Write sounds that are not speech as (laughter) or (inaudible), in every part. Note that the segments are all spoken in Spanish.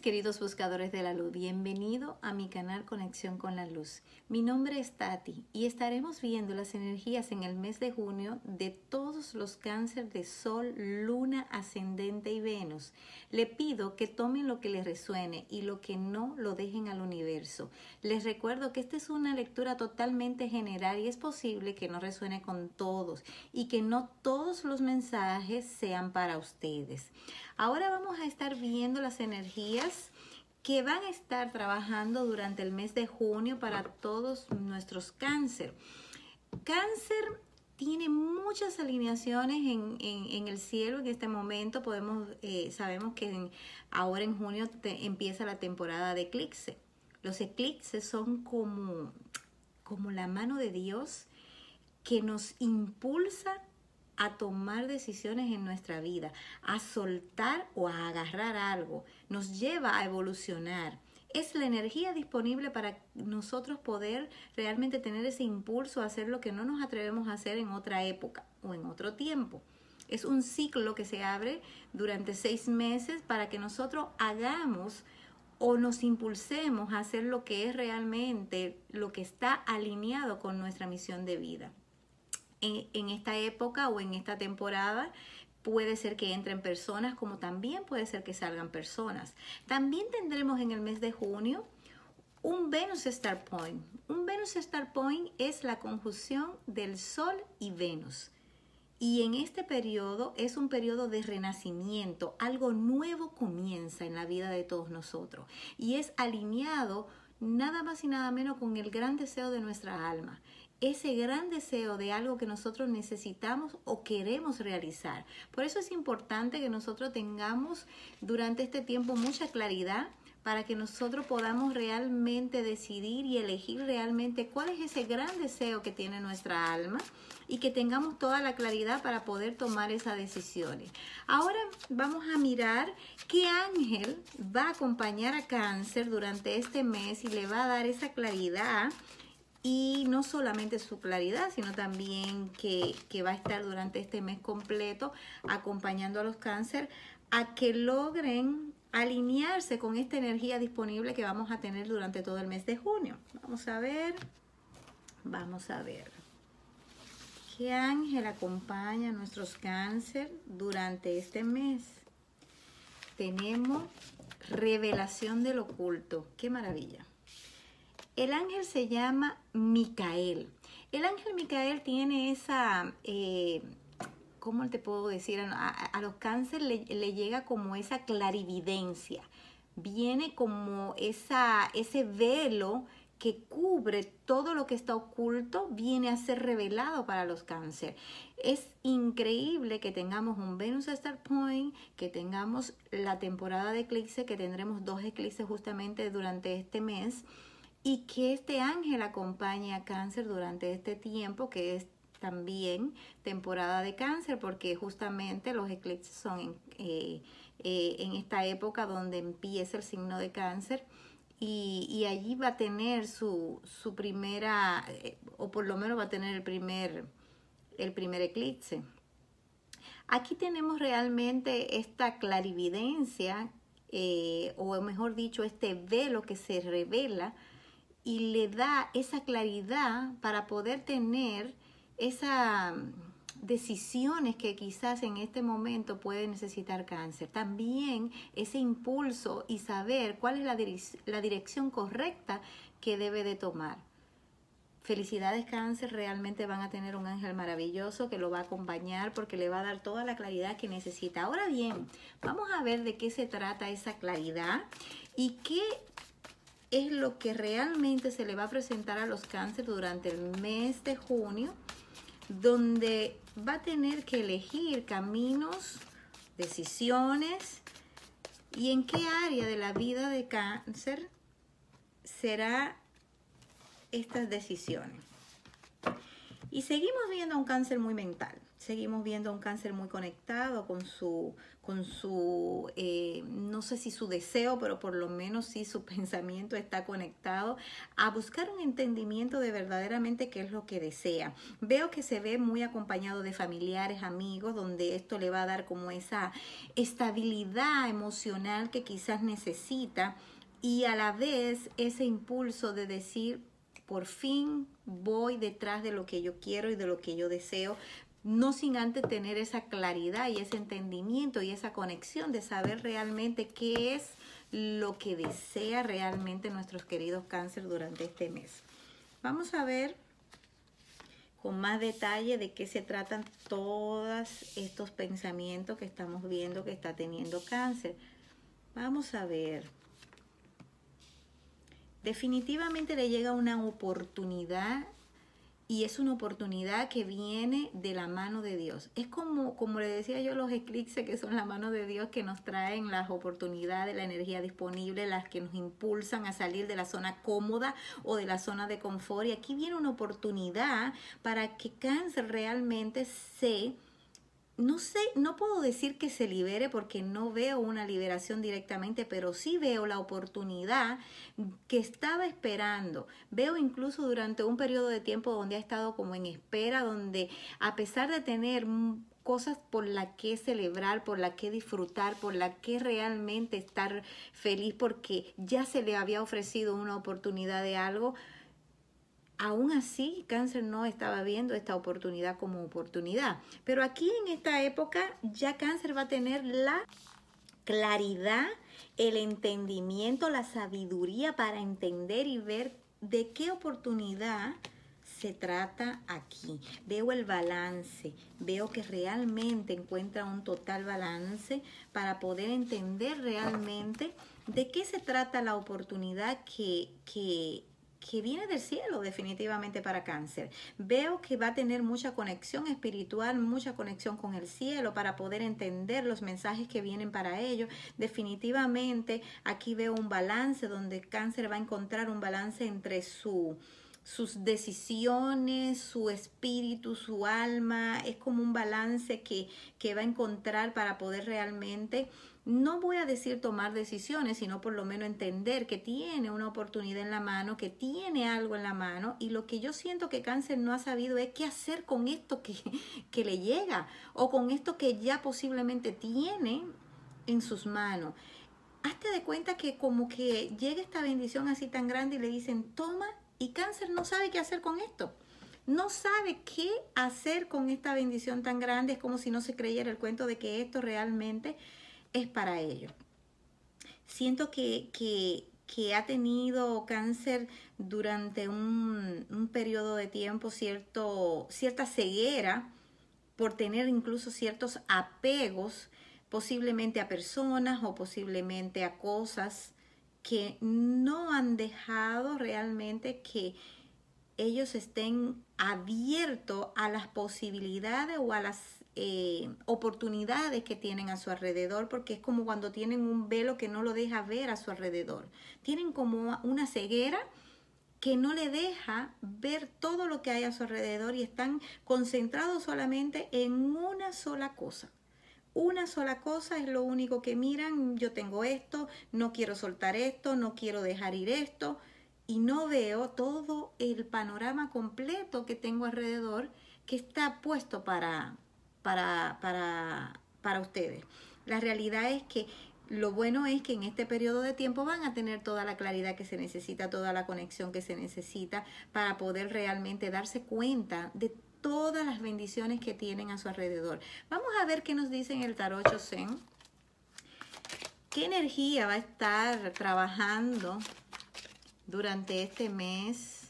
queridos buscadores de la luz, bienvenido a mi canal Conexión con la Luz. Mi nombre es Tati y estaremos viendo las energías en el mes de junio de todos los cánceres de Sol, Luna, Ascendente y Venus. Le pido que tomen lo que les resuene y lo que no lo dejen al universo. Les recuerdo que esta es una lectura totalmente general y es posible que no resuene con todos y que no todos los mensajes sean para ustedes. Ahora vamos a estar viendo las energías que van a estar trabajando durante el mes de junio para todos nuestros cáncer. Cáncer tiene muchas alineaciones en, el cielo en este momento. Podemos, eh, sabemos que ahora en junio empieza la temporada de eclipse. Los eclipses son como, como la mano de Dios que nos impulsa a tomar decisiones en nuestra vida, a soltar o a agarrar algo, nos lleva a evolucionar. Es la energía disponible para nosotros poder realmente tener ese impulso a hacer lo que no nos atrevemos a hacer en otra época o en otro tiempo. Es un ciclo que se abre durante seis meses para que nosotros hagamos o nos impulsemos a hacer lo que es realmente lo que está alineado con nuestra misión de vida en, esta época o en esta temporada puede ser que entren personas como también puede ser que salgan personas. También tendremos en el mes de junio un Venus Star Point. Un Venus Star Point es la conjunción del Sol y Venus. Y en este periodo es un periodo de renacimiento, algo nuevo comienza en la vida de todos nosotros y es alineado nada más y nada menos con el gran deseo de nuestra alma ese gran deseo de algo que nosotros necesitamos o queremos realizar. Por eso es importante que nosotros tengamos durante este tiempo mucha claridad para que nosotros podamos realmente decidir y elegir realmente cuál es ese gran deseo que tiene nuestra alma y que tengamos toda la claridad para poder tomar esas decisiones. Ahora vamos a mirar qué ángel va a acompañar a cáncer durante este mes y le va a dar esa claridad y no solamente su claridad, sino también que, va a estar durante este mes completo acompañando a los cáncer a que logren alinearse con esta energía disponible que vamos a tener durante todo el mes de junio. Vamos a ver, vamos a ver. ¿Qué ángel acompaña a nuestros cáncer durante este mes? Tenemos revelación del oculto. ¡Qué maravilla! El ángel se llama Micael. El ángel Micael tiene esa, eh, ¿cómo te puedo decir? A, los cánceres le, llega como esa clarividencia. Viene como esa, ese velo que cubre todo lo que está oculto, viene a ser revelado para los cáncer. Es increíble que tengamos un Venus Star Point, que tengamos la temporada de eclipse, que tendremos dos eclipses justamente durante este mes y que este ángel acompañe a cáncer durante este tiempo que es también temporada de cáncer porque justamente los eclipses son en, eh, eh, esta época donde empieza el signo de cáncer y, allí va a tener su, su, primera eh, o por lo menos va a tener el primer el primer eclipse. Aquí tenemos realmente esta clarividencia o mejor dicho este velo que se revela y le da esa claridad para poder tener esas mm, decisiones que quizás en este momento puede necesitar cáncer. También ese impulso y saber cuál es la, la dirección correcta que debe de tomar. Felicidades cáncer, realmente van a tener un ángel maravilloso que lo va a acompañar porque le va a dar toda la claridad que necesita. Ahora bien, vamos a ver de qué se trata esa claridad y qué es lo que realmente se le va a presentar a los cánceres durante el mes de junio, donde va a tener que elegir caminos, decisiones y en qué área de la vida de cáncer será estas decisiones. Y seguimos viendo un cáncer muy mental. Seguimos viendo un cáncer muy conectado con su, con su eh, no sé si su deseo, pero por lo menos sí su (laughs) pensamiento está conectado a buscar un entendimiento de verdaderamente qué es lo que desea. Veo que se ve muy acompañado de familiares, amigos, donde esto le va a dar como esa estabilidad emocional que quizás necesita y a la vez ese impulso de decir, por fin voy detrás de lo que yo quiero y de lo que yo deseo, no sin antes tener esa claridad y ese entendimiento y esa conexión de saber realmente qué es lo que desea realmente nuestros queridos cáncer durante este mes. Vamos a ver con más detalle de qué se tratan todos estos pensamientos que estamos viendo que está teniendo cáncer. Vamos a ver. Definitivamente le llega una oportunidad y es una oportunidad que viene de la mano de Dios. Es como, como le decía yo, los eclipses que son la mano de Dios que nos traen las oportunidades, la energía disponible, las que nos impulsan a salir de la zona cómoda o de la zona de confort. Y aquí viene una oportunidad para que cáncer realmente se no sé, no puedo decir que se libere porque no veo una liberación directamente, pero sí veo la oportunidad que estaba esperando. Veo incluso durante un periodo de tiempo donde ha estado como en espera, donde a pesar de tener cosas por la que celebrar, por la que disfrutar, por la que realmente estar feliz porque ya se le había ofrecido una oportunidad de algo, Aún así, cáncer no estaba viendo esta oportunidad como oportunidad. Pero aquí en esta época ya cáncer va a tener la claridad, el entendimiento, la sabiduría para entender y ver de qué oportunidad se trata aquí. Veo el balance, veo que realmente encuentra un total balance para poder entender realmente de qué se trata la oportunidad que, que que viene del cielo definitivamente para cáncer. Veo que va a tener mucha conexión espiritual, mucha conexión con el cielo para poder entender los mensajes que vienen para ellos. Definitivamente aquí veo un balance donde cáncer va a encontrar un balance entre su sus decisiones, su espíritu, su alma, es como un balance que, que va a encontrar para poder realmente no voy a decir tomar decisiones, sino por lo menos entender que tiene una oportunidad en la mano, que tiene algo en la mano y lo que yo siento que cáncer no ha sabido es qué hacer con esto que, (laughs) que le llega o con esto que ya posiblemente tiene en sus manos. Hazte de cuenta que como que llega esta bendición así tan grande y le dicen, toma, y cáncer no sabe qué hacer con esto no sabe qué hacer con esta bendición tan grande. Es como si no se creyera el cuento de que esto realmente es para ello. Siento que, que, ha tenido cáncer durante un, un, periodo de tiempo, cierto, cierta ceguera por tener incluso ciertos apegos, posiblemente a personas o posiblemente a cosas que no han dejado realmente que ellos estén abiertos a las posibilidades o a las eh, oportunidades que tienen a su alrededor, porque es como cuando tienen un velo que no lo deja ver a su alrededor. Tienen como una ceguera que no le deja ver todo lo que hay a su alrededor y están concentrados solamente en una sola cosa. Una sola cosa es lo único que miran, yo tengo esto, no quiero soltar esto, no quiero dejar ir esto y no veo todo el panorama completo que tengo alrededor que está puesto para, para, para, para ustedes. La realidad es que lo bueno es que en este periodo de tiempo van a tener toda la claridad que se necesita, toda la conexión que se necesita para poder realmente darse cuenta de todas las bendiciones que tienen a su alrededor. Vamos a ver qué nos dice el tarot Chosen. ¿Qué energía va a estar trabajando durante este mes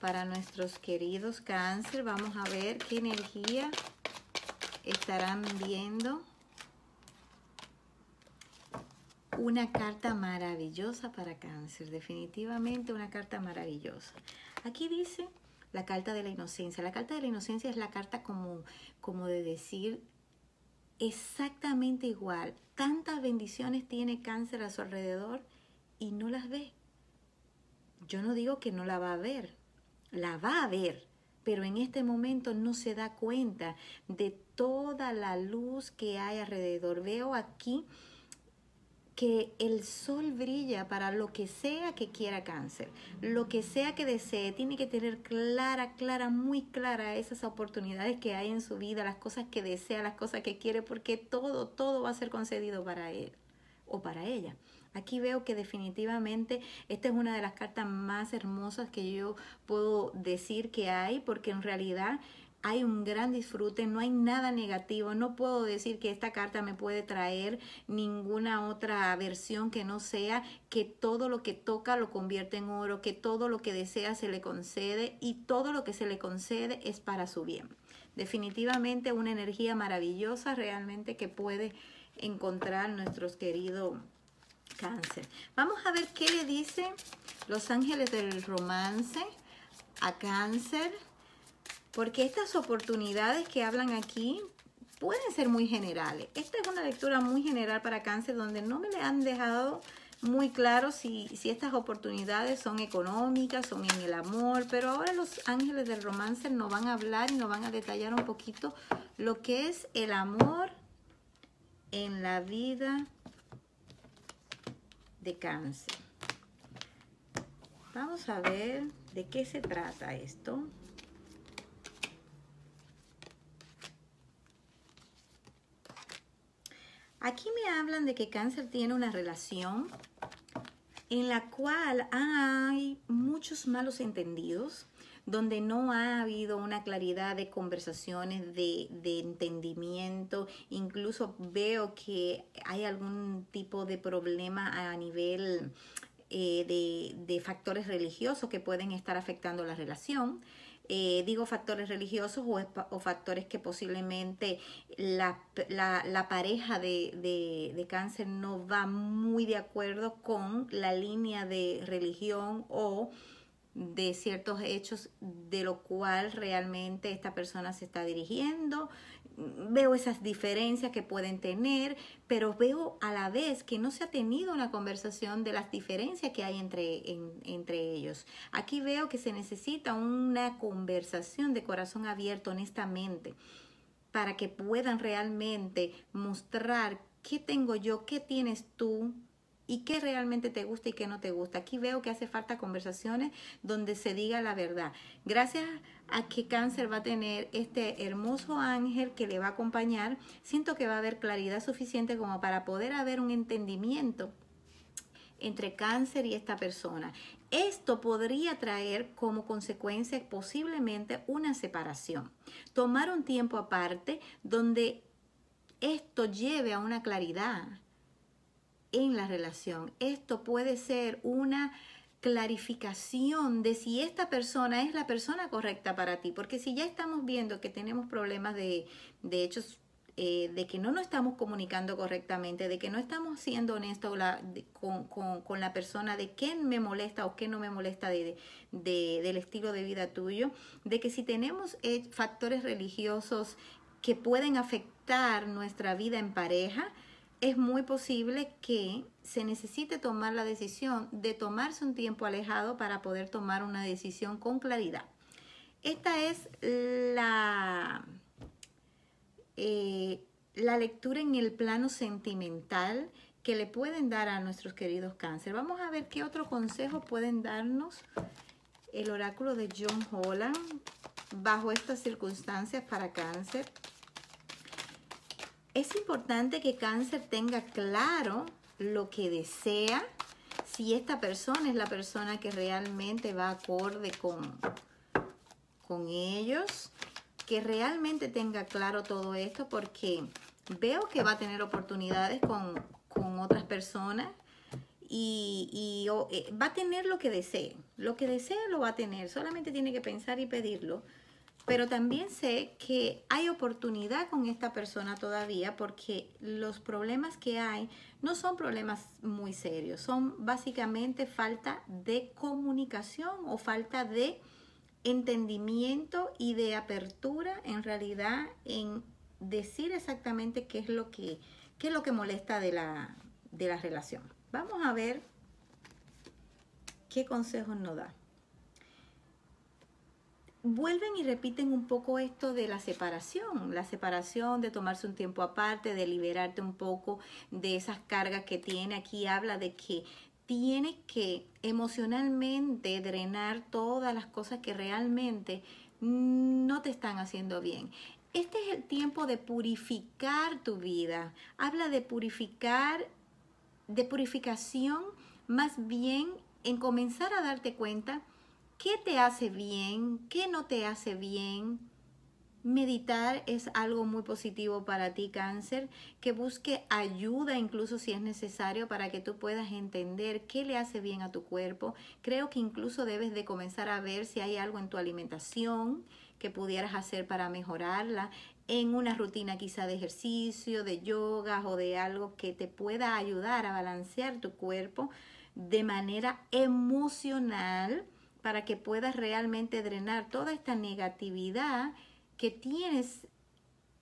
para nuestros queridos cáncer? Vamos a ver qué energía estarán viendo una carta maravillosa para cáncer, definitivamente una carta maravillosa. Aquí dice la carta de la inocencia. La carta de la inocencia es la carta como, como de decir exactamente igual. Tantas bendiciones tiene cáncer a su alrededor y no las ve. Yo no digo que no la va a ver, la va a ver, pero en este momento no se da cuenta de toda la luz que hay alrededor. Veo aquí que el sol brilla para lo que sea que quiera cáncer, lo que sea que desee, tiene que tener clara, clara, muy clara esas oportunidades que hay en su vida, las cosas que desea, las cosas que quiere, porque todo, todo va a ser concedido para él o para ella. Aquí veo que definitivamente esta es una de las cartas más hermosas que yo puedo decir que hay, porque en realidad hay un gran disfrute, no hay nada negativo, no puedo decir que esta carta me puede traer ninguna otra versión que no sea que todo lo que toca lo convierte en oro, que todo lo que desea se le concede y todo lo que se le concede es para su bien. Definitivamente una energía maravillosa realmente que puede encontrar nuestros queridos cáncer. Vamos a ver qué le dice los ángeles del romance a cáncer porque estas oportunidades que hablan aquí pueden ser muy generales. Esta es una lectura muy general para cáncer donde no me le han dejado muy claro si, si estas oportunidades son económicas, son en el amor, pero ahora los ángeles del romance nos van a hablar y nos van a detallar un poquito lo que es el amor en la vida de cáncer. Vamos a ver de qué se trata esto. Aquí me hablan de que cáncer tiene una relación en la cual hay muchos malos entendidos, donde no ha habido una claridad de conversaciones, de, entendimiento, incluso veo que hay algún tipo de problema a nivel eh, de, de factores religiosos que pueden estar afectando la relación. Eh, digo factores religiosos o, factores que posiblemente la, pareja de, de, cáncer no va muy de acuerdo con la línea de religión o de ciertos hechos de lo cual realmente esta persona se está dirigiendo veo esas diferencias que pueden tener, pero veo a la vez que no se ha tenido una conversación de las diferencias que hay entre, entre ellos. Aquí veo que se necesita una conversación de corazón abierto, honestamente, para que puedan realmente mostrar qué tengo yo, qué tienes tú, y qué realmente te gusta y qué no te gusta. Aquí veo que hace falta conversaciones donde se diga la verdad. Gracias a que cáncer va a tener este hermoso ángel que le va a acompañar, siento que va a haber claridad suficiente como para poder haber un entendimiento entre cáncer y esta persona. Esto podría traer como consecuencia posiblemente una separación. Tomar un tiempo aparte donde esto lleve a una claridad en la relación. Esto puede ser una clarificación de si esta persona es la persona correcta para ti, porque si ya estamos viendo que tenemos problemas de, de hechos eh, de que no nos estamos comunicando correctamente, de que no estamos siendo honestos con, la persona, de qué me molesta o qué no me molesta de, del estilo de vida tuyo, de que si tenemos eh, factores religiosos que pueden afectar nuestra vida en pareja, es muy posible que se necesite tomar la decisión de tomarse un tiempo alejado para poder tomar una decisión con claridad. Esta es la, eh, la lectura en el plano sentimental que le pueden dar a nuestros queridos cáncer. Vamos a ver qué otro consejo pueden darnos el oráculo de John Holland bajo estas circunstancias para cáncer. Es importante que cáncer tenga claro lo que desea, si esta persona es la persona que realmente va acorde con, con ellos, que realmente tenga claro todo esto porque veo que va a tener oportunidades con, otras personas y, y eh, va a tener lo que desee. Lo que desee lo va a tener, solamente tiene que pensar y pedirlo pero también sé que hay oportunidad con esta persona todavía porque los problemas que hay no son problemas muy serios, son básicamente falta de comunicación o falta de entendimiento y de apertura en realidad en decir exactamente qué es lo que, qué es lo que molesta de la, de la relación. Vamos a ver qué consejos nos da vuelven y repiten un poco esto de la separación, la separación, de tomarse un tiempo aparte, de liberarte un poco de esas cargas que tiene. Aquí habla de que tienes que emocionalmente drenar todas las cosas que realmente no te están haciendo bien. Este es el tiempo de purificar tu vida. Habla de purificar, de purificación, más bien en comenzar a darte cuenta qué te hace bien, qué no te hace bien. Meditar es algo muy positivo para ti, cáncer, que busque ayuda incluso si es necesario para que tú puedas entender qué le hace bien a tu cuerpo. Creo que incluso debes de comenzar a ver si hay algo en tu alimentación que pudieras hacer para mejorarla, en una rutina quizá de ejercicio, de yoga o de algo que te pueda ayudar a balancear tu cuerpo de manera emocional para que puedas realmente drenar toda esta negatividad que tienes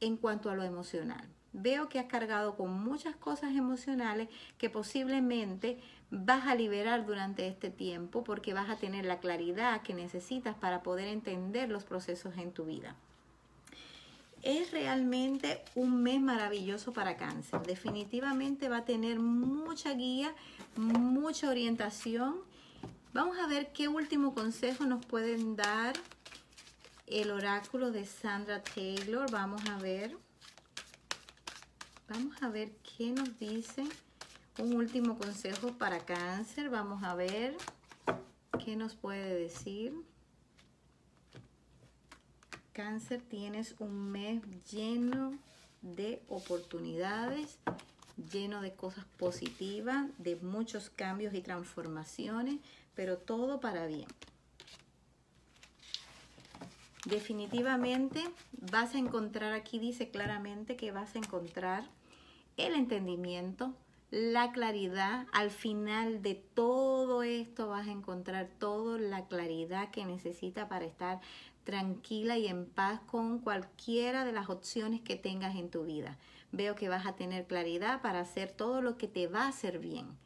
en cuanto a lo emocional. Veo que has cargado con muchas cosas emocionales que posiblemente vas a liberar durante este tiempo porque vas a tener la claridad que necesitas para poder entender los procesos en tu vida. Es realmente un mes maravilloso para cáncer. Definitivamente va a tener mucha guía, mucha orientación Vamos a ver qué último consejo nos pueden dar el oráculo de Sandra Taylor. Vamos a ver. Vamos a ver qué nos dice un último consejo para cáncer. Vamos a ver qué nos puede decir. Cáncer, tienes un mes lleno de oportunidades, lleno de cosas positivas, de muchos cambios y transformaciones pero todo para bien. Definitivamente vas a encontrar, aquí dice claramente que vas a encontrar el entendimiento, la claridad. Al final de todo esto vas a encontrar toda la claridad que necesita para estar tranquila y en paz con cualquiera de las opciones que tengas en tu vida. Veo que vas a tener claridad para hacer todo lo que te va a hacer bien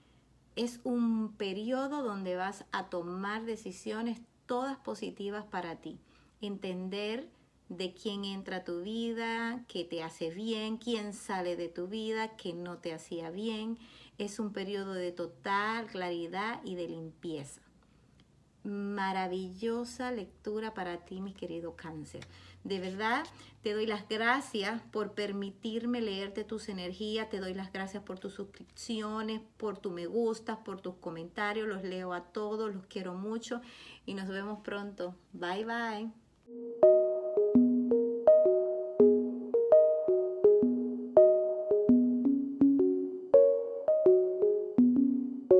es un periodo donde vas a tomar decisiones todas positivas para ti. Entender de quién entra a tu vida, qué te hace bien, quién sale de tu vida, qué no te hacía bien. Es un periodo de total claridad y de limpieza. Maravillosa lectura para ti, mi querido cáncer. De verdad, te doy las gracias por permitirme leerte tus energías, te doy las gracias por tus suscripciones, por tu me gustas, por tus comentarios, los leo a todos, los quiero mucho y nos vemos pronto. Bye bye.